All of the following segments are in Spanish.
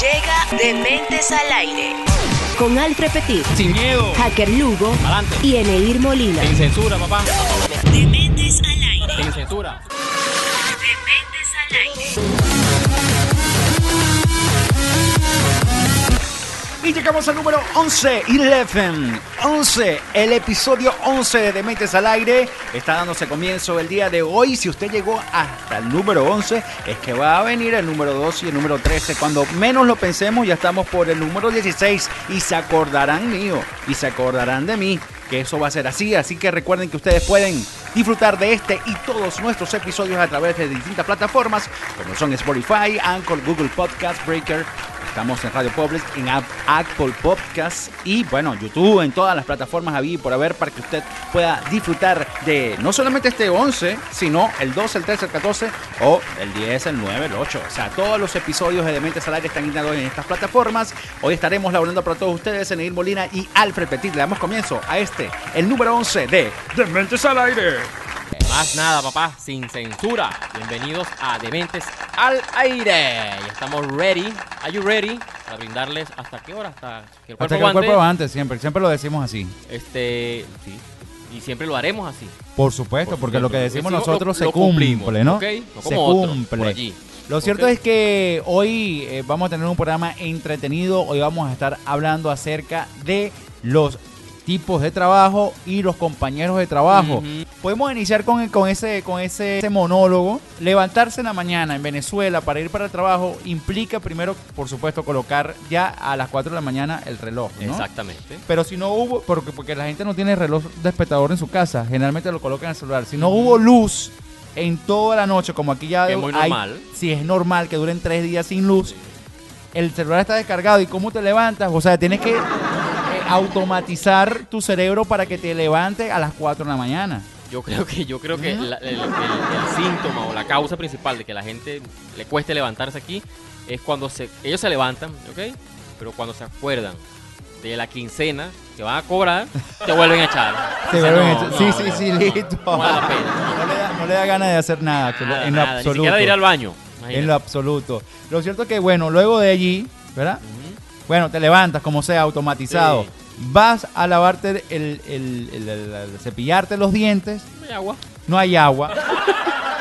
Llega Dementes al Aire. Con Alfred Petit, Sin miedo. Hacker Lugo Adelante. y Eneir Molina. Sin censura, papá. Dementes al Aire. Sin censura. Dementes al Aire. Y llegamos al número 11, 11, 11, el episodio 11 de Dementes al Aire. Está dándose comienzo el día de hoy. Si usted llegó hasta el número 11, es que va a venir el número 12 y el número 13. Cuando menos lo pensemos, ya estamos por el número 16 y se acordarán mío y se acordarán de mí que eso va a ser así. Así que recuerden que ustedes pueden disfrutar de este y todos nuestros episodios a través de distintas plataformas como son Spotify, Anchor, Google Podcast, Breaker. Estamos en Radio Public, en App- Apple Podcast y bueno, YouTube, en todas las plataformas había por haber para que usted pueda disfrutar de no solamente este 11, sino el 12, el 13, el 14 o el 10, el 9, el 8. O sea, todos los episodios de Dementes al Aire están guindados en estas plataformas. Hoy estaremos laborando para todos ustedes, Eneir Molina y Alfred Petit. Le damos comienzo a este, el número 11 de Dementes al Aire. Más nada, papá. Sin censura. Bienvenidos a Dementes al Aire. Ya estamos ready. Are you ready? Para brindarles hasta qué hora? Hasta que el cuerpo Hasta que el cuerpo siempre, siempre lo decimos así. Este, sí. Y siempre lo haremos así. Por supuesto, Por porque supuesto, lo que decimos decimos, nosotros lo- se lo cumple, ¿no? ¿ok? No se otro, por cumple. allí. Lo cierto ¿ok? es que hoy eh, vamos a tener un programa entretenido. Hoy vamos a estar hablando acerca de los tipos de trabajo y los compañeros de trabajo. Podemos iniciar con, con, ese, con ese, ese monólogo. Levantarse en la mañana en Venezuela para ir para el trabajo implica primero, por supuesto, colocar ya a las 4 de la mañana el reloj. ¿no? Exactamente. Pero si no hubo, porque, porque la gente no tiene reloj despertador en su casa, generalmente lo colocan en el celular. Si no hubo luz en toda la noche, como aquí ya es muy hay- normal. si es normal que duren tres días sin luz, el celular está descargado y cómo te levantas, o sea, tienes que automatizar tu cerebro para que te levante a las 4 de la mañana. Yo creo que, yo creo que la- el, el- el síntoma o la causa principal de que la gente le cueste levantarse aquí es cuando se, ellos se levantan, ¿ok? Pero cuando se acuerdan de la quincena que van a cobrar, te vuelven a echar. Te Dicen, vuelven a "No, echar- sí, sí, sí, listo. No, vale la pena. No le da, no le da ganas de hacer nada, Nada, en lo nada, Ni absoluto. siquiera de ir al baño. En lo absoluto. Lo cierto es que, bueno, luego de allí, ¿verdad? Ujú. Bueno, te levantas como sea, automatizado. Sí. Vas a lavarte el, el- el- el- el- cepillarte los dientes. No hay agua. No hay agua.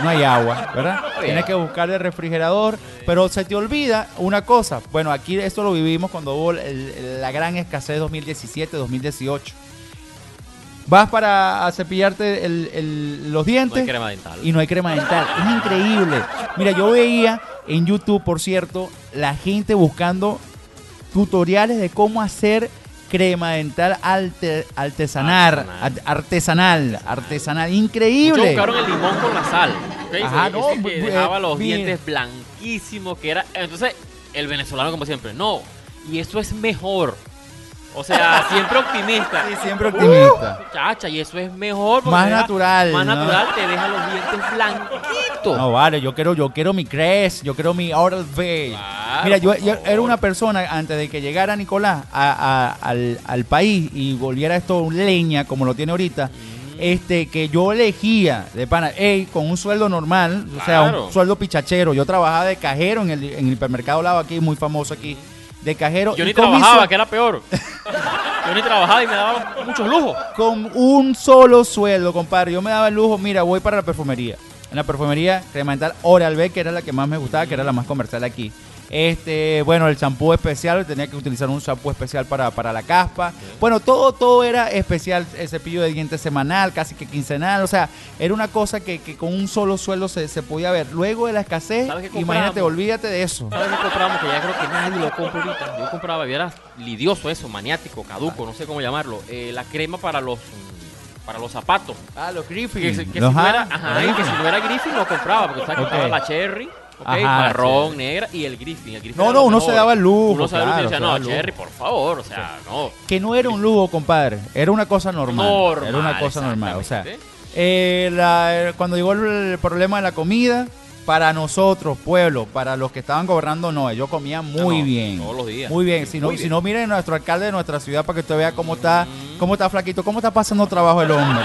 No hay agua, ¿verdad? Tienes que buscar el refrigerador. Pero se te olvida una cosa. Bueno, aquí esto lo vivimos cuando hubo el- el- la gran escasez 2017-2018. Vas para a cepillarte el- el- los No dientes hay crema dental. y no hay crema dental. Es increíble. Mira, yo veía en YouTube, por cierto, la gente buscando tutoriales de cómo hacer crema dental alte- artesanal, Artesanal. art- artesanal, Muchos increíble. buscaron el limón con la sal. ¿ok? Ajá, no, que bu- dejaba eh, los mira. dientes blanquísimos, que era... Entonces, el venezolano como siempre, no. Y eso es mejor. O sea, siempre optimista. Sí, siempre optimista. Muchacha, y eso es mejor. porque Más deja- natural, Más ¿no? natural, te deja los dientes blanquitos. No vale, yo quiero, yo quiero mi Crest, yo quiero mi Oral B. Claro, Mira, yo, era una persona antes de que llegara Nicolás a- a- al, al país y volviera esto leña como lo tiene ahorita. Mm. Este, que yo elegía de pana, ey, con un sueldo normal, o sea, un sueldo pichachero. Yo trabajaba de cajero en el, en el hipermercado Lado aquí, muy famoso aquí, de cajero. Yo y ni trabajaba, que era peor. Yo ni trabajaba y me daba muchos lujos. con un solo sueldo, compadre. Yo me daba el lujo, mira, voy para la perfumería. En la perfumería crema dental Oral B, que era la que más me gustaba, que era la más comercial aquí. Este, bueno, el champú especial, tenía que utilizar un champú especial para, para la caspa. Bueno, todo, todo era especial, el cepillo de dientes semanal, casi que quincenal. O sea, era una cosa que, que con un solo sueldo se, se podía ver. Luego de la escasez, ¿Sabes qué imagínate, olvídate de eso. ¿Sabes qué compramos? Que ya creo que nadie lo compra ahorita. Yo compraba, y era lidioso eso, maniático, caduco, no sé cómo llamarlo. Eh, la crema para los para los zapatos. Ah, los Griffin. Que, si- que si Los no era, ajá, que si no era Griffin lo compraba, porque sabes que Ok. estaba la Cherry, ok, Ajá, marrón, negra y el Griffin. El Griffin No, no, uno mejor. se daba el lujo, Uno se daba el lujo y claro, decía, se daba no, el lujo". Cherry, por favor, o sea, no. Que no era un lujo, compadre. Era una cosa normal. Normal, era una cosa normal. O sea, eh, la- cuando llegó el, problema de la comida, para nosotros, pueblo, para los que estaban gobernando, no. Yo comía muy No, bien. todos los días. Muy bien. Si no, Muy si bien. no miren nuestro alcalde de nuestra ciudad para que usted vea cómo está, Mm. cómo está flaquito, cómo está pasando trabajo el hombre,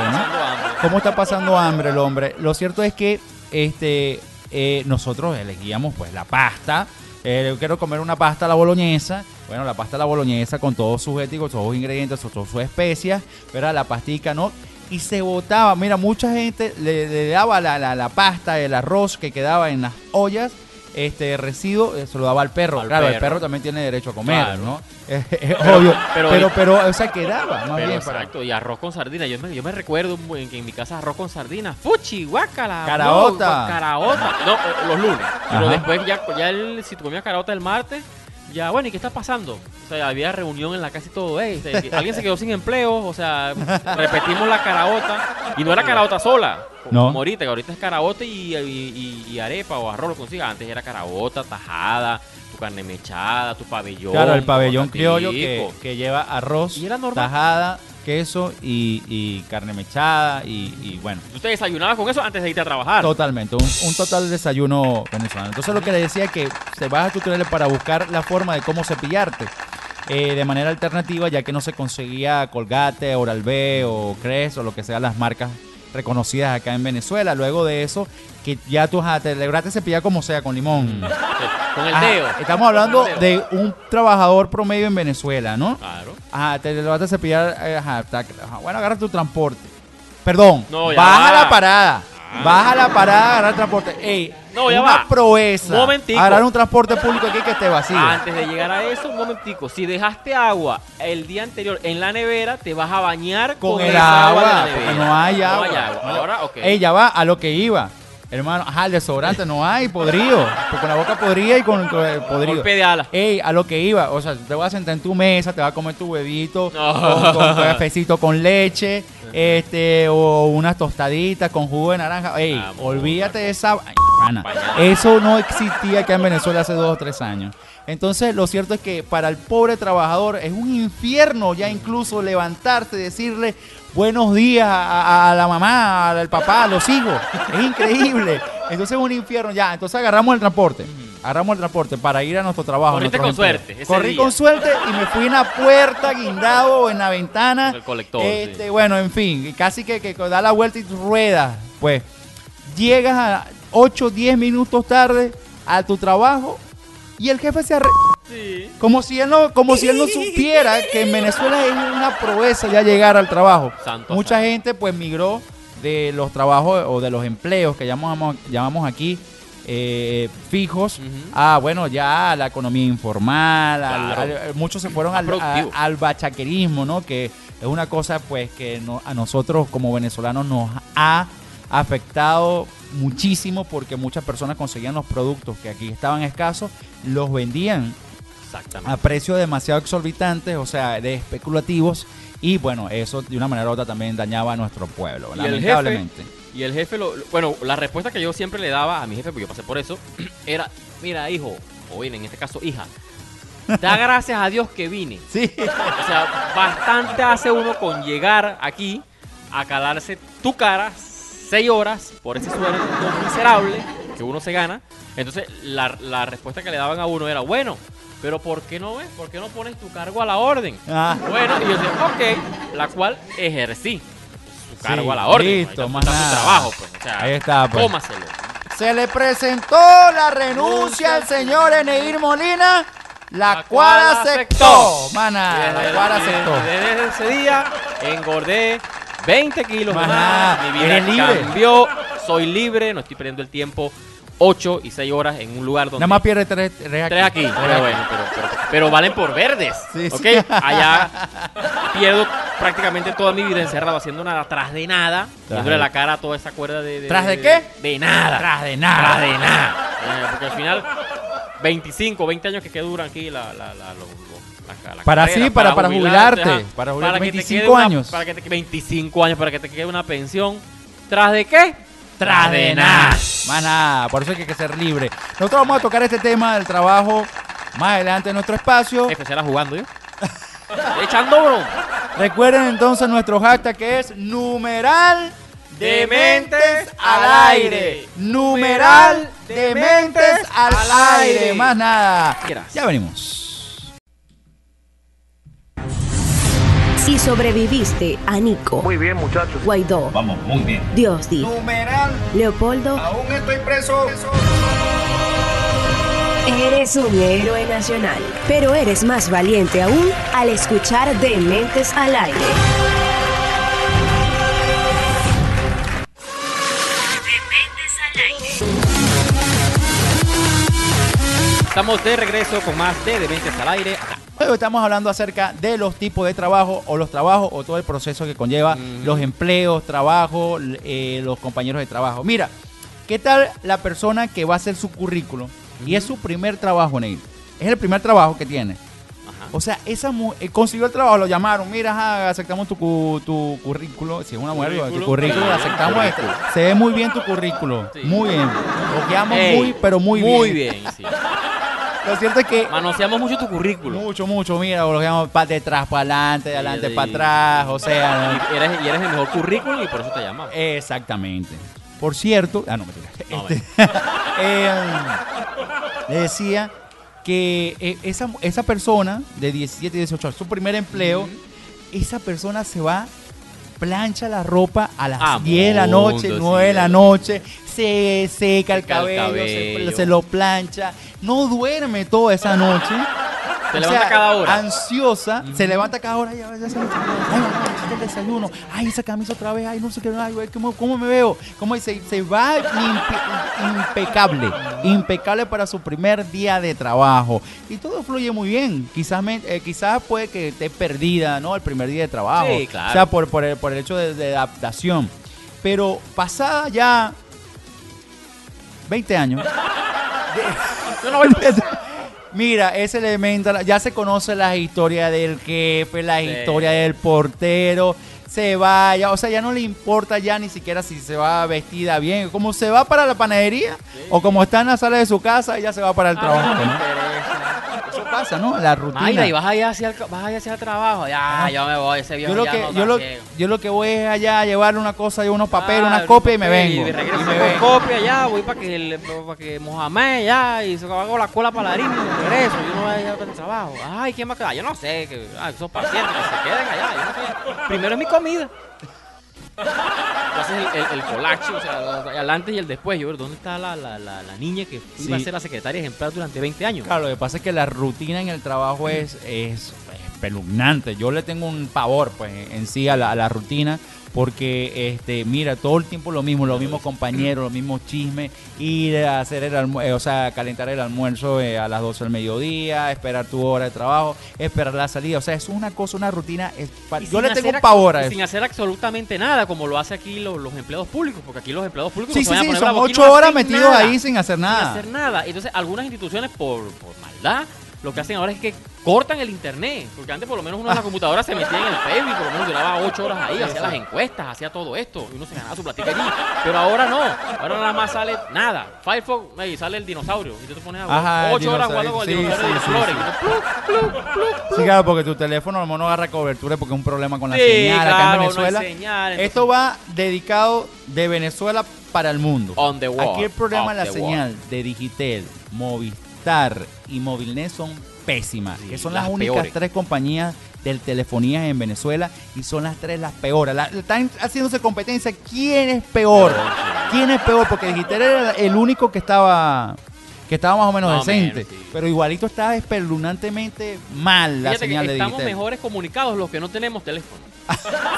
cómo está pasando hambre el hombre. Lo cierto es que este eh, nosotros elegíamos pues la pasta eh, quiero comer una pasta a la boloñesa. Bueno, la pasta a la boloñesa con todos sus éticos, todos sus ingredientes, todas sus especias, pero la pastica no. Y se botaba, mira, mucha gente le, le daba la, la, la pasta, el arroz que quedaba en las ollas este residuo eh, se lo daba al perro. Al claro, el perro. también tiene derecho a comer, Claro. ¿no? Es, es obvio. Pero, pero- pero, o sea, quedaba más Pero bien para- exacto, y arroz con sardina. Yo me, yo me recuerdo que en mi casa arroz con sardina. Fuchi, guácala. Caraota. no, caraota. No, eh, los lunes. Pero después ya, ya el, si tú comías caraota el martes, ya, bueno, ¿y qué está pasando? O sea, había reunión en la casa y todo. Ey, este, que alguien se quedó sin empleo, o sea, repetimos la caraota. Y no era caraota sola. No. Como ahorita, que ahorita es caraota y, y- arepa o arroz lo consigas. Antes era caraota, tajada, tu carne mechada, tu pabellón. Claro, el pabellón criollo que, que lleva arroz, Y era normal. tajada, queso y, y carne mechada y, y bueno, Tú te desayunabas con eso antes de irte a trabajar. totalmente, un, un total desayuno venezolano. Entonces lo que le decía es que se vas a tutoriales para buscar la forma de cómo cepillarte. eh, de manera alternativa, ya que no se conseguía Colgate, Oral B o Crest o lo que sean las marcas reconocidas acá en Venezuela. Luego de eso, que ya tú ajá, te lograste cepillar como sea, con limón. Con el Ajá, dedo. Estamos hablando de un trabajador promedio en Venezuela, ¿no? Claro. Ajá, te lo vas a cepillar. eh, Ajá, bueno, agarra tu transporte. Perdón, No, ya baja va. la parada. Ah. Baja la parada, agarra el transporte. Ey, No, ya una va. proeza. Momentico. Agarrar un transporte público aquí que esté vacío. Antes de llegar a eso, un momentico. Si dejaste agua el día anterior en la nevera, te vas a bañar con, con el esa agua, de la porque nevera. no hay agua. No hay agua. Ahora, ok. Ey, ya va, a lo que iba. Hermano, ajá, el desodorante no hay, podrido. Con la boca podrida y con, con el podrido. Golpe de ala. Ey, a lo que iba, o sea, te vas a sentar en tu mesa, te vas a comer tu huevito No. con, con cafecito con leche, este, o unas tostaditas con jugo de naranja. Ey, olvídate de esa. Ay, pana. Bañado. Eso no existía acá en Venezuela hace dos o tres años. Entonces, lo cierto es que para el pobre trabajador es un infierno ya incluso levantarse y decirle buenos días a, la mamá, al papá, a los hijos. Es increíble. Entonces es un infierno ya. Entonces agarramos el transporte. Agarramos el transporte para ir a nuestro trabajo. Corriste con empleos. suerte, ese Corrí día. con suerte y me fui en la puerta, guindado o en la ventana. Con el colector, Este, sí. Bueno, en fin, casi que, que da la vuelta y ruedas. Pues llegas a 8, 10 minutos tarde a tu trabajo y el jefe se arre... Sí. Como si él no, como si él no supiera que en Venezuela es una proeza ya llegar al trabajo. Santo Mucha santo. gente pues migró de los trabajos o de los empleos que llamamos, llamamos aquí eh, fijos a bueno ya a la economía informal, al- Claro. al- muchos se fueron al, a- al bachaquerismo, ¿no? Que es una cosa pues que no- a nosotros como venezolanos nos ha afectado muchísimo porque muchas personas conseguían los productos que aquí estaban escasos, los vendían a precios demasiado exorbitantes, o sea, de especulativos. Y bueno, eso de una manera u otra también dañaba a nuestro pueblo, Y el lamentablemente. Y el jefe, lo, lo- bueno, la respuesta que yo siempre le daba a mi jefe, porque yo pasé por eso, era, mira, hijo, o bien, en este caso, hija, da gracias a Dios que vine. Sí, O sea, bastante hace uno con llegar aquí a calarse tu cara seis horas por ese sueldo miserable que uno se gana. Entonces, la, la respuesta que le daban a uno era, bueno, pero ¿por qué no ves? ¿Por qué no pones tu cargo a la orden? Ah. Bueno, y yo decía, ok, la cual ejercí su cargo Sí, a la orden. listo, más nada. su trabajo, pues. O sea, Ahí está, pues. tómaselo. se le presentó la renuncia al señor Eneir Molina, la, La cual cual aceptó. aceptó. Mana, Y la desde- cual aceptó. Desde, desde ese día engordé 20 kilos Maná. Mi vida eres libre. cambió. Soy libre. No estoy perdiendo el tiempo 8 y 6 horas en un lugar donde. Nada más pierde tres, tres aquí. Tres aquí, pero bueno, pero, pero, pero valen por verdes. Sí, sí. ¿Ok? Allá pierdo prácticamente toda mi vida encerrado haciendo nada tras de nada. De- la cara a toda esa cuerda de. de ¿Tras de qué? De nada. Tras de nada. Tras de nada. Eh, porque al final, 25, 20 años que, que duran aquí la, la, la, lo- lo- la- la Para carrera, sí, para- para jubilarte, jubilarte, para jubilarte, que te 25 quede una- años. para que te, 25 años, para que te quede una pensión. ¿Tras de qué? Tras de nada. Más nada, por eso hay que ser libre. Nosotros vamos a tocar este tema del trabajo más adelante en nuestro espacio. Especial jugando yo. Echando broma. Recuerden entonces nuestro hashtag que es numeral Dementes al aire. Numeral dementes al al aire. Más nada. Ya venimos. Si sobreviviste a Nico, Muy bien, muchachos. Guaidó, Vamos, muy bien. Diosdi, Numeral. Leopoldo Aún estoy preso. Eres un héroe nacional, pero eres más valiente aún al escuchar Dementes al aire. Dementes al aire. Estamos de regreso con más de Dementes al aire. Acá. Hoy estamos hablando acerca de los tipos de trabajo o los trabajos o todo el proceso que conlleva los empleos, trabajo, eh, los compañeros de trabajo. Mira, ¿qué tal la persona que va a hacer su currículum y es su primer trabajo, Neil? Es el primer trabajo que tiene. Ajá. O sea, esa mu- eh, consiguió el trabajo, lo llamaron, mira, ajá, aceptamos tu, cu- tu currículo, si es una mujer, tu Currículo. aceptamos esto. Se ve muy bien tu currículo, Sí. muy bien. Lo quedamos Ey, muy, pero muy, Muy bien. bien, sí. Lo cierto es que Manoseamos mucho tu currículum. mucho, mucho, mira, lo quedamos para detrás, para adelante, de adelante, para atrás, o sea, Y eres, y eres el mejor currículum y por eso te llamamos. exactamente. Por cierto, ah, no, mentira. No, Este, eh, le decía que eh, esa, esa persona de 17, 18 años, su primer empleo, esa persona se va, plancha la ropa a las Ah, 10 de la noche, mundo, 9 de sí. la noche, se seca el el cabello, se- cabello. Se, lo plancha, no duerme toda esa noche. Se O levanta sea, cada hora. Ansiosa, se levanta cada hora. Ya, ya se ay, mamá, el desayuno. Ay, esa camisa otra vez. Ay, no sé qué. Ay, ¿cómo, cómo me veo? ¿Cómo se, se va impe- impecable. Impecable para su primer día de trabajo. Y todo fluye muy bien. Quizás, me- eh, quizás puede que esté perdida, ¿no? El primer día de trabajo. Sí, claro. O sea, por, por, el, por el hecho de, de adaptación. Pero pasada ya 20 años. Mira, ese elemento, ya se conoce la historia del jefe, la Sí. historia del portero, se vaya, o sea, ya no le importa ya ni siquiera si se va vestida bien, como se va para la panadería o como está en la sala de su casa, ella se va para el trabajo. Ah, no ¿no? La rutina. Mayra, y vas allá hacia el, vas allá hacia el trabajo. Ya, Ah. yo me voy, ese viejo yo lo ya que no yo lo, ciego. yo lo que voy es allá a llevarle una cosa y unos papeles, Ah, una copia y me vengo. Y regreso Y me con copia ya, voy para que, el- para que Mohamed ya, y se hago la cola para la harina y me regreso. Yo no voy allá para el trabajo. Ay, ¿quién va a quedar? Yo no sé, que, ah, esos pacientes que se queden allá, yo no sé. Primero es mi comida. Entonces el, el, el colache, o sea, el antes y el después. Yo, ¿dónde está la, la, la, la niña que iba a ser la secretaria ejemplar durante 20 años? Claro, lo que pasa es que la rutina en el trabajo es, es espeluznante. Yo le tengo un pavor, pues, en sí a la, a la rutina, porque, este, mira, todo el tiempo lo mismo, los mismos compañeros, los mismos chismes, ir a hacer el almuerzo, o sea, calentar el almuerzo eh, a las 12 del mediodía, esperar tu hora de trabajo, esperar la salida. O sea, es una cosa, una rutina. es yo sin le tengo un pavor a eso. Sin hacer absolutamente nada, como lo hace aquí los, los empleados públicos, porque aquí los empleados públicos Sí, sí, sí, son ocho no horas metidos nada, ahí sin hacer Sin nada. hacer nada. Entonces, algunas instituciones, por, por maldad, lo que hacen ahora es que cortan el internet. Porque antes, por lo menos, uno en la computadora se metía en el Facebook, por lo menos duraba ocho horas ahí, hacía las encuestas, hacía todo esto, y uno se ganaba su platica allí. Pero ahora no, ahora nada más sale nada. Firefox, ahí sale el dinosaurio, y tú te pones a Ajá, el ocho horas dinosaurio, jugando con el sí, dinosaurio sí, de sí, Flores. sí. claro, porque tu teléfono a lo mejor no agarra cobertura porque es un problema con la señal acá claro, en no Venezuela. señal, entonces- Esto va dedicado de Venezuela para el mundo. On the wall, Aquí el problema de la señal de Digitel, Movistar y Movilnet son pésimas. Sí, que son las las, únicas peores. tres compañías de telefonía en Venezuela y son las tres las peores. La- están haciéndose competencia. ¿Quién es peor? ¿Quién es peor? Porque Digitel era el único que estaba que estaba más o menos decente. sí. Pero igualito está espeluznantemente mal la Fíjate que señal de estamos Digitel. mejores comunicados los que no tenemos teléfono.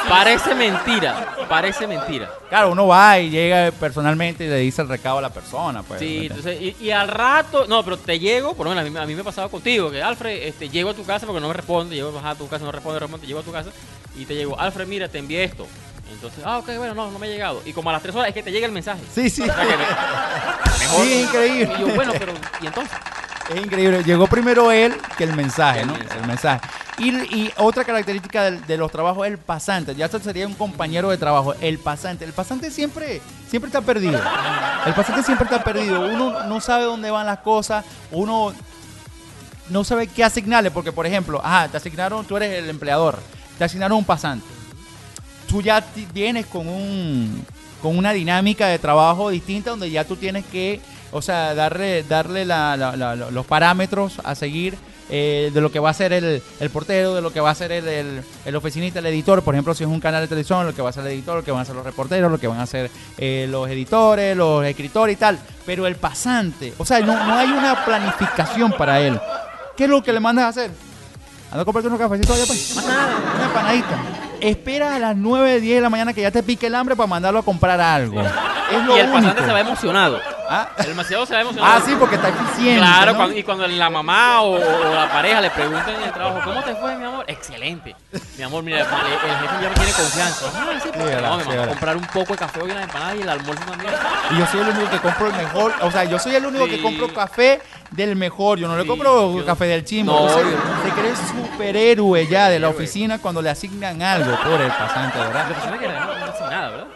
parece mentira, parece mentira. Claro, uno va y llega personalmente y le dice el recado a la persona. Pues, Sí, entonces, y, y al rato, no, pero te llego, por lo menos a mí, a mí me ha pasado contigo, que Alfred, este, llego a tu casa porque no me responde, llego a tu casa, no responde, responde, llego a tu casa y te llego, Alfred, mira, te envié esto. Entonces, ah, ok, bueno, no, no me ha llegado. Y como a las tres horas es que te llega el mensaje. sí, sí. O sea que me- mejor. Sí, increíble. Y yo, bueno, pero, ¿y entonces? Es increíble. Llegó primero él que el mensaje, El ¿no? mensaje. El mensaje. Y, y otra característica de, de los trabajos es el pasante. Ya sería un compañero de trabajo. El pasante. El pasante siempre, siempre está perdido. El pasante siempre está perdido. Uno no sabe dónde van las cosas. Uno no sabe qué asignarle. Porque, por ejemplo, ajá, te asignaron, tú eres el empleador. Te asignaron un pasante. Tú ya vienes con un con una dinámica de trabajo distinta donde ya tú tienes que o sea, darle, darle la- la- la- la- los parámetros a seguir eh, de lo que va a ser el, el portero, de lo que va a ser el, el, el oficinista, el editor. Por ejemplo, si es un canal de televisión, lo que va a ser el editor, lo que van a hacer los reporteros, lo que van a hacer eh, los editores, los escritores y tal. Pero el pasante, o sea, no, no hay una planificación para él. ¿Qué es lo que le mandas a hacer? Anda a comprarte unos cafecitos allá, pues. Una empanadita. Espera a las 9, 10 de la mañana que ya te pique el hambre para mandarlo a comprar algo. Es lo Y el pasante se va emocionado. Ah, El demasiado se va emocionado. ah, sí, porque está eficiente. Claro, ¿no? cuando- y cuando la mamá o, o la pareja le preguntan en el trabajo, ¿cómo te fue, mi amor? Excelente. Mi amor, mira, el, el jefe ya me tiene confianza. Ah, sí, porque no, me mandó a comprar un poco de café en la empanada y el almuerzo también. Y yo soy el único que compro el mejor. O sea, yo soy el único que Sí. compro café del mejor. Yo no le Sí, compro yo- café del chimbo. No, yo- se cree superhéroe ya de la oficina cuando le asignan algo por el pasante, La ¿verdad? persona que no, no hace nada, ¿verdad?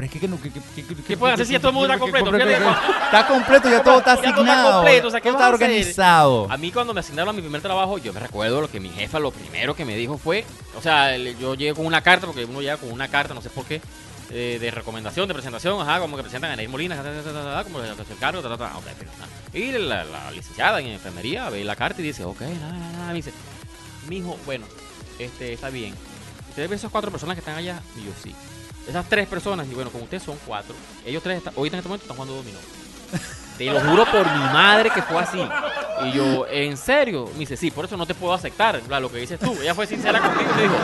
Pero es que, que no- que, que, ¿Qué pueden hacer si ya todo el mundo está completo? Está completo, ya todo está Ya todo está asignado. completo, o sea, ¿qué todo vas está organizado. A mí cuando me asignaron a mi primer trabajo, yo me recuerdo lo que mi jefa lo primero que me dijo fue, o sea, yo llegué con una carta, porque uno llega con una carta, no sé por qué, eh, de recomendación, de presentación, ajá, como que presentan a Anaís Molina, ta, ta, ta, como el cargo, nada. Y la, la licenciada en enfermería ve la carta y dice, ok, nada, nada, nada, me dice, mijo, bueno, este, está bien. ¿Ustedes ven esas cuatro personas que están allá? Y yo, sí. Esas tres personas, y bueno, con ustedes son cuatro. Ellos tres, están- ahorita en este momento están jugando dominó. Te lo juro por mi madre que fue así. Y yo, ¿en serio? Me dice, sí, por eso no te puedo aceptar lo que dices tú. Ella fue sincera conmigo y me dijo,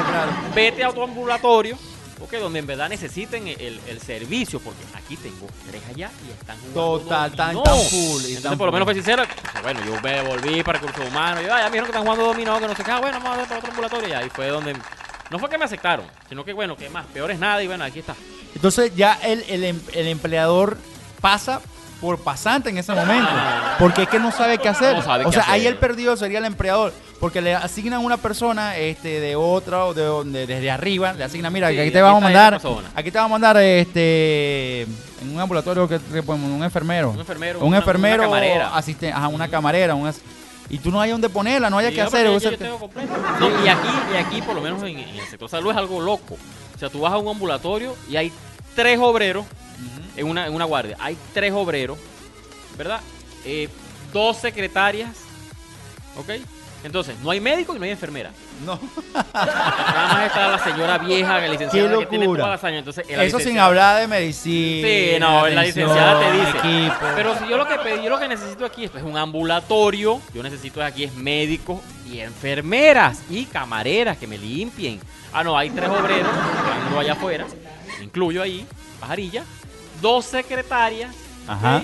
vete a tu ambulatorio, porque donde en verdad necesiten el, el servicio, porque aquí tengo tres allá y están jugando Total, tan, dominó". tan full. y Entonces, tan por lo menos full. fue sincera. Bueno, yo me volví para recursos humanos. Y, ah, ya me dijeron que están jugando dominó, que no sé qué. Ah, bueno, vamos a ver para otro ambulatorio. Y ahí fue donde. No fue que me aceptaron, sino que, bueno, que más, peor es nada. Y bueno, aquí está. Entonces ya el, el em- el empleador pasa por pasante en ese momento. Porque es que no sabe qué hacer. No sabe o qué sea, ahí el perdido sería el empleador. Porque le asignan una persona este, de otra, o de, donde desde arriba, le asignan, mira, Sí, aquí te aquí vamos a está mandar, persona. aquí te vamos a mandar este en un ambulatorio que, que podemos- un enfermero. Un enfermero, Un una- enfermero camarera. asistente, ajá, una camarera, un as- y tú no hay dónde ponerla, no hay Sí, que no, hacer. yo- yo tengo completo. No, y aquí, y aquí, por lo menos en, en el sector salud, es algo loco. O sea, tú vas a un ambulatorio y hay tres obreros en, una, en una guardia. Hay tres obreros, ¿verdad? Eh, dos secretarias, ¿ok? Entonces, no hay médico y no hay enfermera. no. Nada más está la señora vieja, la licenciada Qué que tiene locura. todas las años. Entonces, la Eso sin licenciada- hablar de medicina. Sí, no, la atención, licenciada te dice. equipo. Pero si yo lo que pedí, yo lo que necesito aquí es pues, un ambulatorio, yo necesito aquí es médicos y enfermeras y camareras que me limpien. Ah, no, hay tres obreros trabajando allá afuera, me incluyo ahí, pajarilla, dos secretarias, Ajá.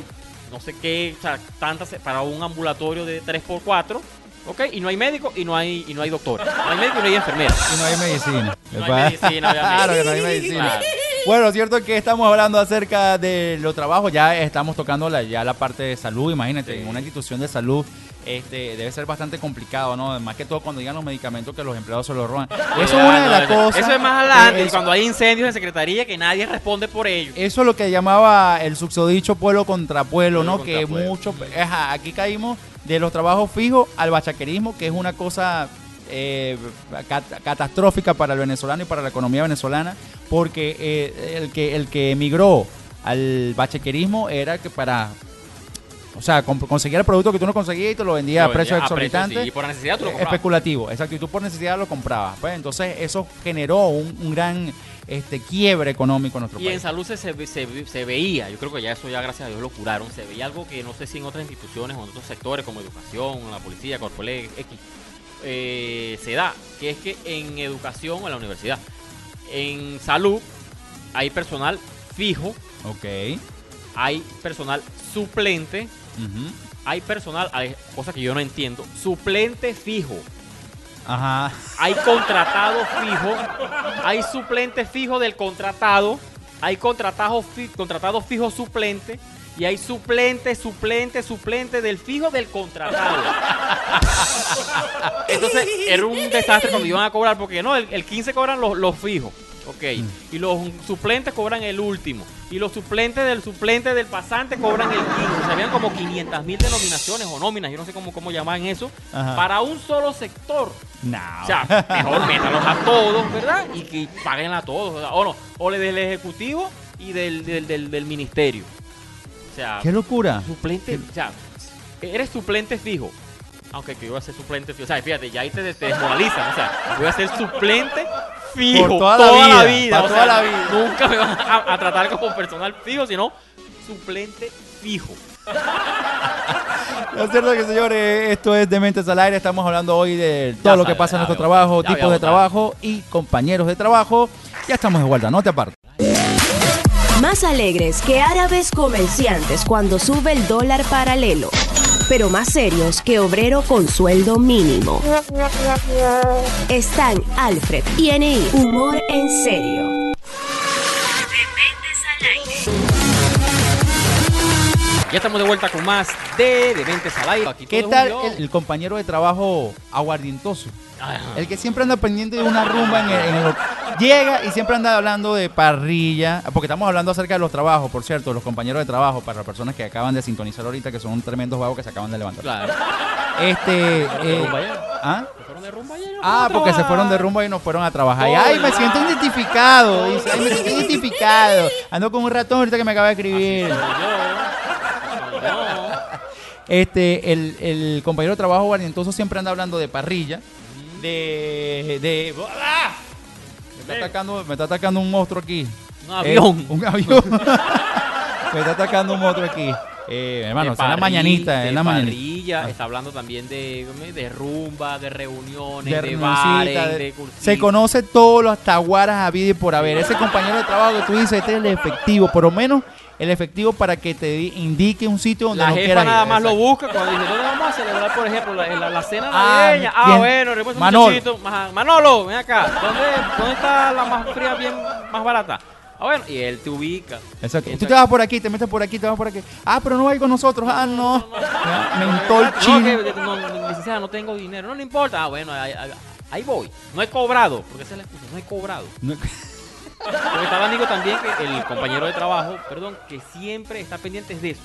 no sé qué, o sea, tantas para un ambulatorio de 3x4, ¿ok? Y no hay médico y no hay, y no hay doctor. No hay médico y no hay enfermera. Y no hay medicina. No hay medicina, obviamente. Claro que no hay medicina. Claro. Bueno, cierto que estamos hablando acerca de los trabajos, ya estamos tocando la, ya la parte de salud, imagínate, Sí. en una institución de salud este, debe ser bastante complicado, ¿no? Más que todo cuando digan los medicamentos que los empleados se los roban. Eso es una de las cosas. Eso es más adelante, cuando hay incendios en secretaría que nadie responde por ello. Eso es lo que llamaba el susodicho pueblo contra pueblo, Pueblo ¿no? contra que pueblo. mucho, ajá, aquí caímos de los trabajos fijos al bachaquerismo, que es una cosa eh, cat- catastrófica para el venezolano y para la economía venezolana, porque eh, el que el que emigró al bachaquerismo era que para o sea, conseguía el producto que tú no conseguías y te lo vendía Lo a precios exorbitantes. sí, y por necesidad tú lo comprabas. Especulativo, exacto. Y tú por necesidad lo comprabas. Pues entonces eso generó un, un gran este, quiebre económico en nuestro Y en país. salud se, se, ve- se ve- se veía, yo creo que ya eso ya gracias a Dios lo curaron, se veía algo que no sé si en otras instituciones o en otros sectores como educación, la policía, Corpole, X, eh, se da, que es que en educación o en la universidad, en salud hay personal fijo, Ok. hay personal suplente, Hay personal, hay cosas que yo no entiendo, suplente fijo. Ajá. Hay contratado fijo, hay suplente fijo del contratado, hay contratado, fi- contratado fijo suplente y hay suplente, suplente, suplente del fijo del contratado. Entonces era un desastre cuando iban a cobrar porque no, el, el 15 cobran los, los fijos. Ok, y los suplentes cobran el último. Y los suplentes del suplente del pasante cobran el 15. O sea, habían como 500 mil denominaciones o nóminas, yo no sé cómo, cómo llaman eso, Ajá. para un solo sector. No. O sea, mejor métalos a todos, ¿verdad? Y que paguen a todos. O, sea, o no, o le del ejecutivo y del, del, del, del ministerio. O sea, ¡Qué locura! suplente, o sea, eres suplente fijo. Aunque que yo voy a ser suplente fijo. O sea, fíjate, ya ahí te, te desmoralizan. O sea, voy a ser suplente fijo Por toda la vida, pa' o toda sea, la vida. Nunca me van a, a tratar como personal fijo, sino suplente fijo. Lo cierto es que, señores, esto es Dementes al Aire. Estamos hablando hoy de todo lo que sabe, pasa en ya nuestro trabajo, ya tipos de votado. trabajo y compañeros de trabajo. Ya estamos de vuelta, no te apartes. Más alegres que árabes comerciantes cuando sube el dólar paralelo, pero más serios que obrero con sueldo mínimo. Están Alfred y NI, humor en serio. Ya estamos de vuelta con más de Dementes al Aire. Aquí ¿Qué tal el, compañero de trabajo aguardientoso? Ajá. El que siempre anda pendiente de una rumba en el, en el- Llega y siempre anda hablando de parrilla, porque estamos hablando acerca de los trabajos, por cierto, los compañeros de trabajo, para las personas que acaban de sintonizar ahorita, que son tremendos vagos que se acaban de levantar. Claro. Este... ¿Se fueron de eh? ¿ah? ¿Se fueron de rumba ayer? Ah, porque se fueron de rumba y no fueron a trabajar. Y, ay, me siento identificado. Dice, ay, me siento identificado. Ando con un ratón ahorita que me acaba de escribir. Yo. Yo. Este, el, el compañero de trabajo guardientoso siempre anda hablando de parrilla. De. de. ¡Ah! Me está atacando, me está atacando un monstruo aquí. Un avión. Eh, un avión. me está atacando un monstruo aquí. Eh, hermano, es parri- mañanita, en la mañanita. Ah. está hablando también de, de rumba, de reuniones, De de, bares, de- de. Se conoce todos los taguaras a vida y por haber. Ese compañero de trabajo que tú dices, este es el efectivo, por lo menos el efectivo para que te di- indique un sitio donde La no jefa quieras nada ir. más lo busca cuando dice, ¿dónde vamos a celebrar, por ejemplo, la, la- la cena Ah, navideña? Ah, ¿quién? bueno, un Manolo. Manolo, ven acá. ¿Dónde, ¿Dónde está la más fría, bien más barata? Ah, bueno, y él te ubica. Exacto. Tú te vas por aquí, te metes por aquí, te vas por aquí. Ah, pero no hay con nosotros. Ah, no. El No, chino. que, no, no, licenciada, no tengo dinero. No le importa. Ah, bueno, ahí, ahí- ahí voy. No he cobrado. Porque esa es la excusa. No he cobrado. Porque estaba digo también que el compañero de trabajo, perdón, que siempre está pendiente de eso.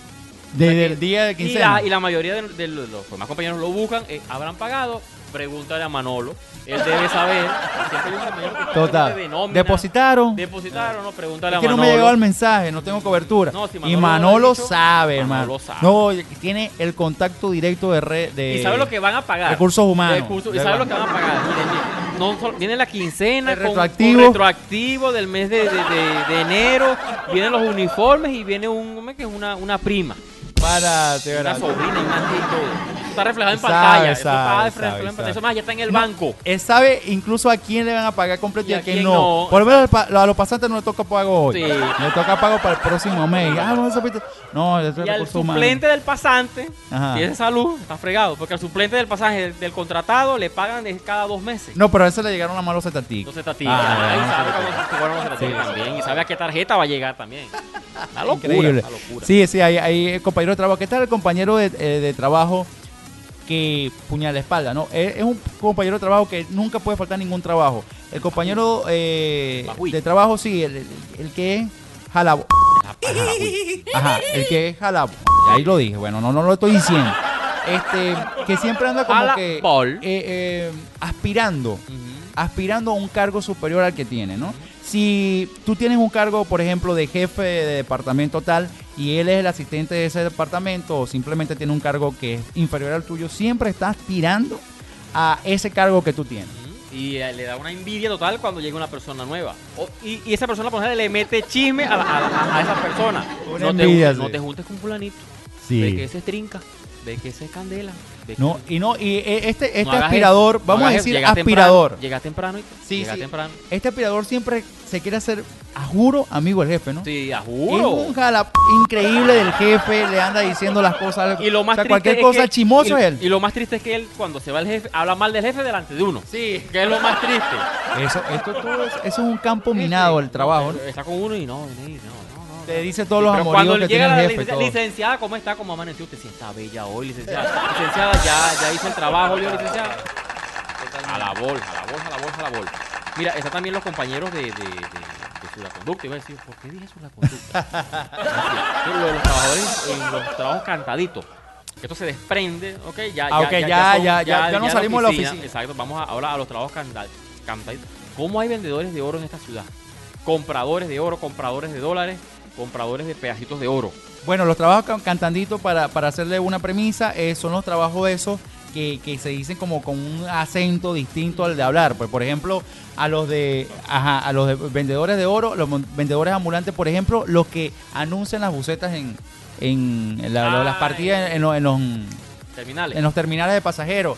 Desde el día de Y quincena. la, y la mayoría de, de los, los demás compañeros lo buscan, eh, habrán pagado. Pregúntale a Manolo. Él debe saber. Siempre hay un compañero que está Total. de nómina. Depositaron. Depositaron, no, pregúntale Es a que no Manolo. me llegó el mensaje, no tengo cobertura. No, si y Manolo Manolo lo ha dicho, sabe, Manolo hermano. sabe. No, tiene el contacto directo de red de Y sabe lo que van a pagar. recursos humanos. Recursos- y De- sabe lo que van a pagar. Miren, miren, no solo- viene la quincena El con, retroactivo. con retroactivo del mes de, de- de- de enero. Vienen los uniformes y viene un, ¿cómo es que es? una, una prima. Para, te Una sobrina y una tía y todo. Eso está reflejado en pantalla. Eso sabe, está sabe, reflejado en sabe. pantalla. Eso más ya está en el No, banco. Él sabe incluso a quién le van a pagar completo y, Y a a quién no. no. Por lo menos a los pasantes no le toca pago hoy. Sí. Le toca pago para el próximo mes. Ah, a No, eso es Y al recursos humanos. suplente del pasante, Ajá. si es de salud, está fregado. Porque al suplente del pasaje del, contratado le pagan cada dos meses. No, pero a ese le llegaron las malos. Ah, ahí sabe fueron los estatísticos Sí, sí. también. Y sabe a qué tarjeta va a llegar también. La locura. Increíble. La locura. Sí, sí, hay, hay compañero de trabajo. ¿Qué tal el compañero de, eh, de trabajo que puñala la espalda? ¿no? Es, es un compañero de trabajo que nunca puede faltar ningún trabajo. El compañero eh, de trabajo, sí, el, el- el que es jalabo. Ajá, el que es jalabo. Ahí lo dije, bueno, no, no lo estoy diciendo. Este, que siempre anda como que eh, eh, aspirando aspirando a un cargo superior al que tiene, ¿no? Si tú tienes un cargo, por ejemplo, de jefe de departamento tal y él es el asistente de ese departamento o simplemente tiene un cargo que es inferior al tuyo, siempre está aspirando a ese cargo que tú tienes. Y eh, le da una envidia total cuando llega una persona nueva. O- y, y esa persona, por ejemplo, le mete chisme a, la- a la- a esa persona. Una no, te, juntes- no sí. te juntes con fulanito. Ve que ese es trinca. Ve que ese es candela. No, y no, y eh, este, este no aspirador, no vamos a decir aspirador. Temprano, llega temprano. y- Sí, llega sí. temprano. Este aspirador siempre se quiere hacer, a juro, amigo del jefe, ¿no? Sí, a Es juro. un jala increíble del jefe, le anda diciendo las cosas. Y lo más o sea, triste cualquier es cosa que- chimoso y, es él. Y lo más triste es que él, cuando se va el jefe, habla mal del jefe delante de uno. Sí. Que es lo más triste. Eso, esto todo es, eso es un campo minado el trabajo, ¿no? Está con uno y no, no, no. Te dice todos los amoríos cuando que tiene llega el la jefe. licenciada, todo. licenciada, ¿cómo está? ¿Cómo amaneció? Usted sí está bella hoy, licenciada. licenciada, ya, ya hice el trabajo, yo, licenciada. A la bol, a la bol, a la bol, a la bol. Mira, están también los compañeros de, de, de, de Suraconducta. Iba a decir, ¿por qué dije Suraconducta? Así, lo de los trabajadores en los trabajos cantaditos. Esto se desprende, ¿ok? Ya, Ah, ok, ya, ya, ya, ya son- no salimos de la oficina. Exacto, vamos a- ahora a los trabajos canta- cantaditos. ¿Cómo hay vendedores de oro en esta ciudad? Compradores de oro, compradores de dólares. Compradores de pedacitos de oro. Bueno, los trabajos can- cantandito, para, para hacerle una premisa, eh, son los trabajos esos que, que se dicen como con un acento distinto al de hablar. Pues, por ejemplo, a los de ajá, a los de vendedores de oro, los vendedores ambulantes, por ejemplo, los que anuncian las bucetas en, en, en la- Ah, las partidas en, los- en los, Terminales. en los terminales de pasajeros.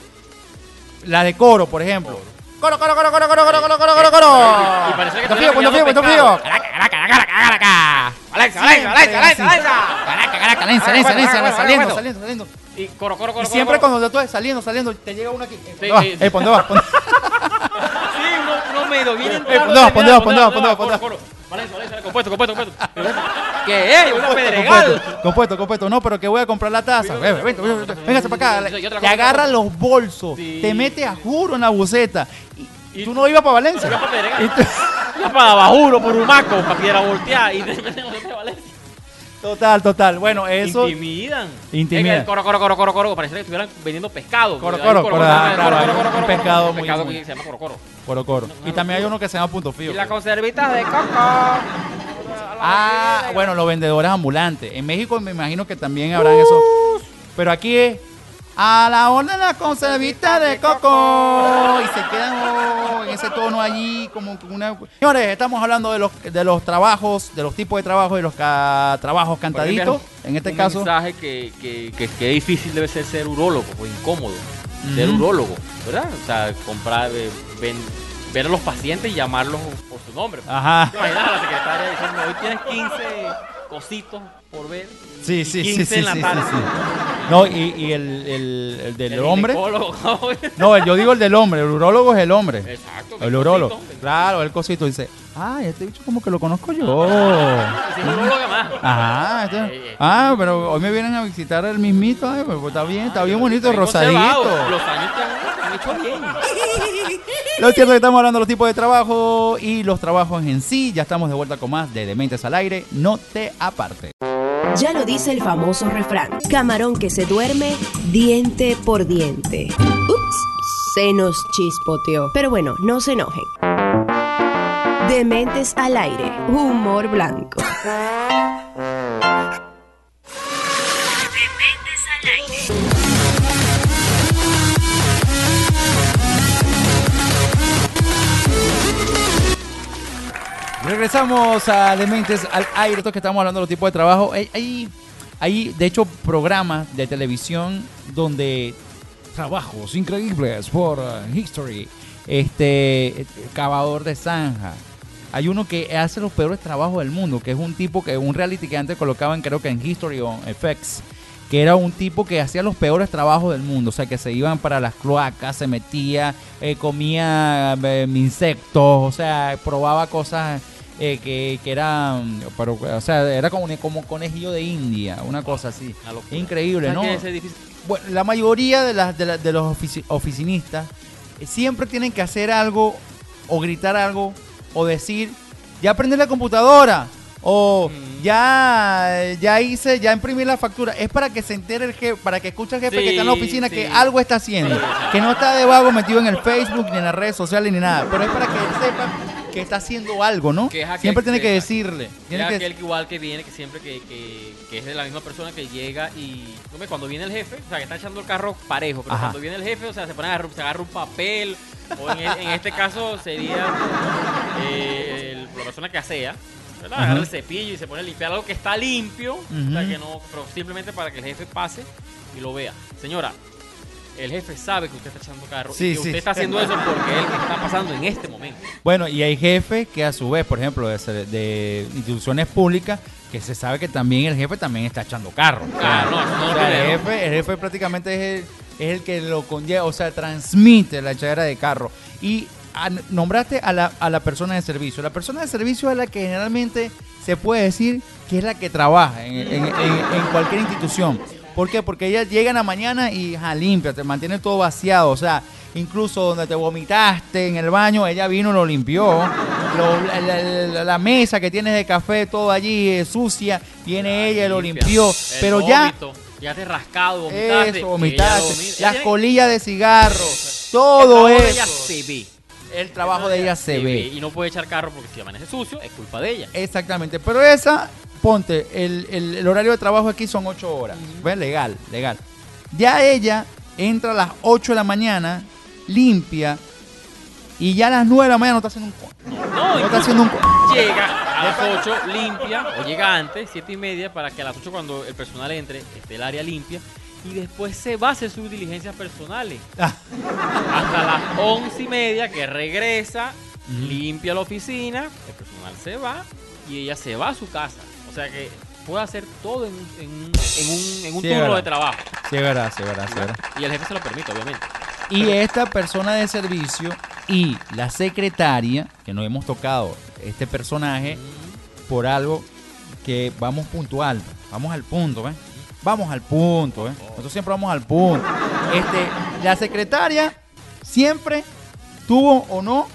La de coro, por ejemplo. Coro. Coro, coro, coro, coro, coro, coro, coro, coro, coro. Y parece que fijo, punto pillado fijo. Caraca, caraca, caraca, caraca. Alexa, Alexa, Alexa, Alexa, Alexa. Caraca, caraca, Alexa, Alexa, saliendo, saliendo, saliendo. Y coro, coro, coro. siempre cuando tú saliendo, saliendo, te llega una aquí. Eh, ponte va, ponte. Sí, uno eh, medio bien. Eh, no, ponte va, ponte va, ponte va, Valencia, Valencia, compuesto, compuesto, compuesto. ¿Qué es? Una pedregal. Compuesto, compuesto, no, pero que voy a comprar la taza. Véngase para acá. Te agarra los bolsos, te mete a juro en la buceta. Y, tú no ibas para Valencia. Para Bajuro, por Humaco, para Piedra Volteada. Y de Valencia. Total, total. Bueno, eso. Intimidan. Intimidan. Coro, coro, coro, coro, coro. Parece que estuvieran vendiendo pescado. Coro, coro, un coro, un coro, pescado coro, muy- pescado muy- que se llama coro, coro. Coro, coro. Y también hay uno que se llama punto fijo. Y las conservitas de coco. Ah, bueno, los vendedores ambulantes. En México me imagino que también habrán eso. Pero aquí es a la orden la conservita de coco. Y se quedan oh, en ese tono allí como una... Señores, estamos hablando de los, de los trabajos, de los tipos de trabajo y los ca- trabajos cantaditos. En este un caso... mensaje que, que, que, que difícil debe ser ser urólogo, o incómodo. Ser urólogo, ¿verdad? O sea, comprar, eh, ven- ver a los pacientes y llamarlos por su nombre. Ajá. ¿Te imaginas a la secretaria diciendo, hoy tienes 15 cositos por ver? Sí, sí, sí, 15 sí, en la sí, tarde. sí, sí. No, y, y el, el- el del El hombre... ginecólogo. No, el- yo digo el del hombre, el urólogo es el hombre. Exacto. El urólogo. Claro, el cosito dice, ay, este bicho como que lo conozco yo. Si es urólogo más. Ajá, este- ah, pero hoy me vienen a visitar el mismito, ay, pues está bien, está bien bonito, Bien conservado. rosadito. Los años te han, te han hecho bien. Lo cierto es que estamos hablando de los tipos de trabajo y los trabajos en sí. Ya estamos de vuelta con más de Dementes al Aire. No te aparte. Ya lo dice el famoso refrán. Camarón que se duerme, diente por diente. Ups, se nos chispoteó. Pero bueno, no se enojen. Dementes al aire, humor blanco. Regresamos a Dementes al Aire. Que estamos hablando de los tipos de trabajo. Hay, hay, de hecho, programas de televisión donde trabajos increíbles por uh, History. Este, cavador de zanja. Hay uno que hace los peores trabajos del mundo, que es un tipo que un reality que antes colocaban, creo que en History o FX, que era un tipo que hacía los peores trabajos del mundo, o sea, que se iban para las cloacas, se metía, eh, comía eh, insectos, o sea, probaba cosas eh, que, que eran, pero, o sea, era como, como conejillo de India, una cosa así. Una. Increíble, ¿Sabes ¿no? Bueno, la mayoría de, las de, la- de los ofici- oficinistas eh, siempre tienen que hacer algo o gritar algo o decir, ya aprendí la computadora o Mm. ya, ya hice, ya imprimí la factura. Es para que se entere el jefe, para que escuche el jefe Sí, que está en la oficina sí. que algo está haciendo, Sí, que no está de vago metido en el Facebook ni en las redes sociales ni nada, pero es para que él sepa que está haciendo algo, ¿no? Que es aquel Siempre tiene que que- decirle. Tiene Es que- aquel que igual que viene, que siempre que, que, es de la misma persona que llega y hombre, cuando viene el jefe, o sea, que está echando el carro parejo, pero Ajá. cuando viene el jefe, o sea, se pone a agarrar, se agarra un papel, o en, en este caso sería eh, el- la persona que asea, ¿verdad? Agarra el cepillo y se pone a limpiar algo que está limpio, o sea, que no, pero simplemente para que el jefe pase y lo vea. Señora, el jefe sabe que usted está echando carro Sí, y que sí. usted está haciendo eso porque él está pasando en este momento. Bueno, y hay jefes que a su vez, por ejemplo, de, de instituciones públicas, que se sabe que también el jefe también está echando carro. No, no O lo sea, el jefe, el jefe prácticamente es el, es el que lo conlleva, o sea, transmite la echadera de carro. Y a- nombraste a la, a la persona de servicio. La persona de servicio es la que generalmente se puede decir que es la que trabaja en, en- en- en cualquier institución. ¿Por qué? Porque ellas llegan a mañana y ja, limpia, te mantiene todo vaciado. O sea, incluso donde te vomitaste en el baño, ella vino y lo limpió. Lo- la, la- la- la mesa que tienes de café, todo allí eh, sucia, viene ella y lo limpió. Pero ya ya te rascado, vomitaste. eso, ella vomitaste. Ella Las colillas de cigarro, todo de ella eso. se ve. El trabajo de ella se ve. Y no puede echar carro porque si amanece sucio, es culpa de ella. Exactamente, pero esa ponte, el, el- el horario de trabajo aquí son 8 horas. ¿Ves? Legal, legal. Ya ella entra a las 8 de la mañana, limpia, y ya a las 9 de la mañana no está haciendo un... co- No, No está haciendo un... llega a las 8 limpia o llega antes, 7 y media, para que a las 8 cuando el personal entre esté el área limpia y después se va a hacer sus diligencias personales. Ah. Hasta las 11 y media que regresa, limpia la oficina, el personal se va y ella se va a su casa. Sea que puede hacer todo en, un- en un, en un, en un Sí, es turno verdad. de trabajo. Sí, es verdad, sí, es verdad, sí, verdad. Y el jefe se lo permite, obviamente. Y esta persona de servicio y la secretaria, que no hemos tocado este personaje, por algo que vamos puntual, vamos al punto, ¿ves? Vamos al punto, ¿ves? Nosotros siempre vamos al punto. Este, la secretaria siempre tuvo o no,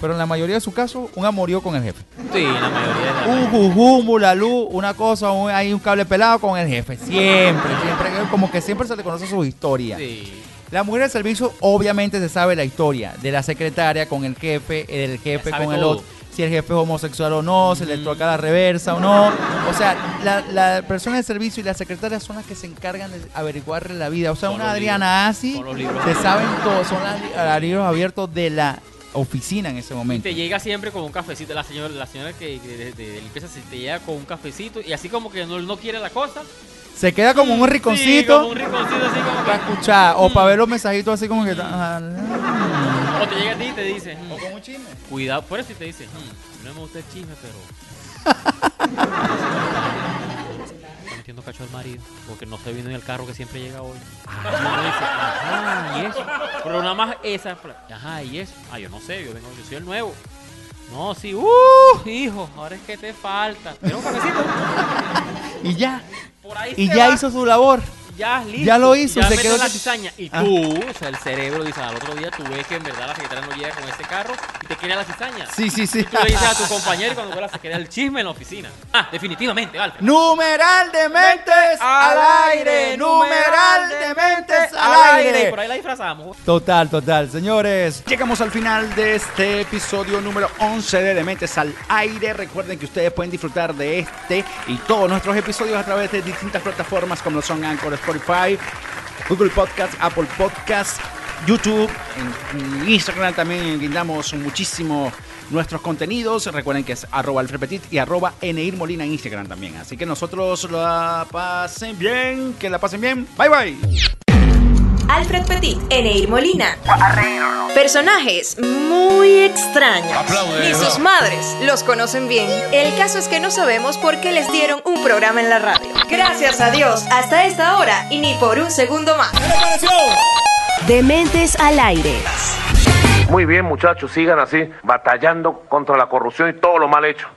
pero en la mayoría de sus casos, un amorío con el jefe. Sí, la mayoría de Un las jujú, un luz, una cosa, un- hay un cable pelado con el jefe. Siempre, siempre, como que siempre se le conoce su historia. Sí. La mujer de servicio obviamente se sabe la historia de la secretaria con el jefe, el jefe con el otro, si el jefe es homosexual o no, se le toca la reversa o no. O sea, la, la persona de servicio y la secretaria son las que se encargan de averiguarle la vida. O sea, Con una Adriana libros, Asi se saben todo, son los libros abiertos de la oficina en ese Y momento. te llega siempre con un cafecito. La señora, la señora que de, de- de limpieza se te llega con un cafecito y así como que no, no quiere la cosa. Se queda como un Sí, rinconcito como un así como para que. escuchar o Mm. para ver los mensajitos así como que... mm. O te llega a ti y te dice. mm, O con un chisme. Cuidado, por eso y te dice. mm, no me gusta el chisme, pero. Metiendo cacho al marido. Porque no se vino en el carro que siempre llega hoy. Y uno dice, ajá, y eso. Pero nada más esa. Ajá, y eso. Ah, yo no sé, yo vengo, yo soy el nuevo. No, sí, uh, hijo, ahora es que te falta. Pero un cafecito. Y ya. Por ahí Y ya va. hizo su labor. Ya, listo. Ya lo hizo, ya se quedó la cizaña. Y Ah. tú, o sea, el cerebro dice, al otro día tú ves que en verdad la secretaria no llega con ese carro y te quiere la cizaña. Sí, sí, sí. Y tú le dices a tu compañero y cuando vuelvas se queda el chisme en la oficina. Ah, definitivamente, Alfred. Numeral de mentes al aire. Numeral de mentes al aire. Por ahí la disfrazamos. Total, total. Señores, Llegamos al final de este episodio número 11 de Dementes al Aire. Recuerden que ustedes pueden disfrutar de este y todos nuestros episodios a través de distintas plataformas como lo son Anchor, Spotify, Google Podcast, Apple Podcast, YouTube, Instagram también guindamos muchísimo nuestros contenidos. Recuerden que es arroba Alfred Petit y arroba Eneir Molina en Instagram también. Así que nosotros la pasen bien, que la pasen bien. Bye bye. Alfred Petit, Eneir Molina. Personajes muy extraños. Ni sus madres los conocen bien. El caso es que no sabemos por qué les dieron un programa en la radio. Gracias a Dios, hasta esta hora y ni por un segundo más. Dementes al aire. Muy bien, muchachos, sigan así, batallando contra la corrupción y todo lo mal hecho.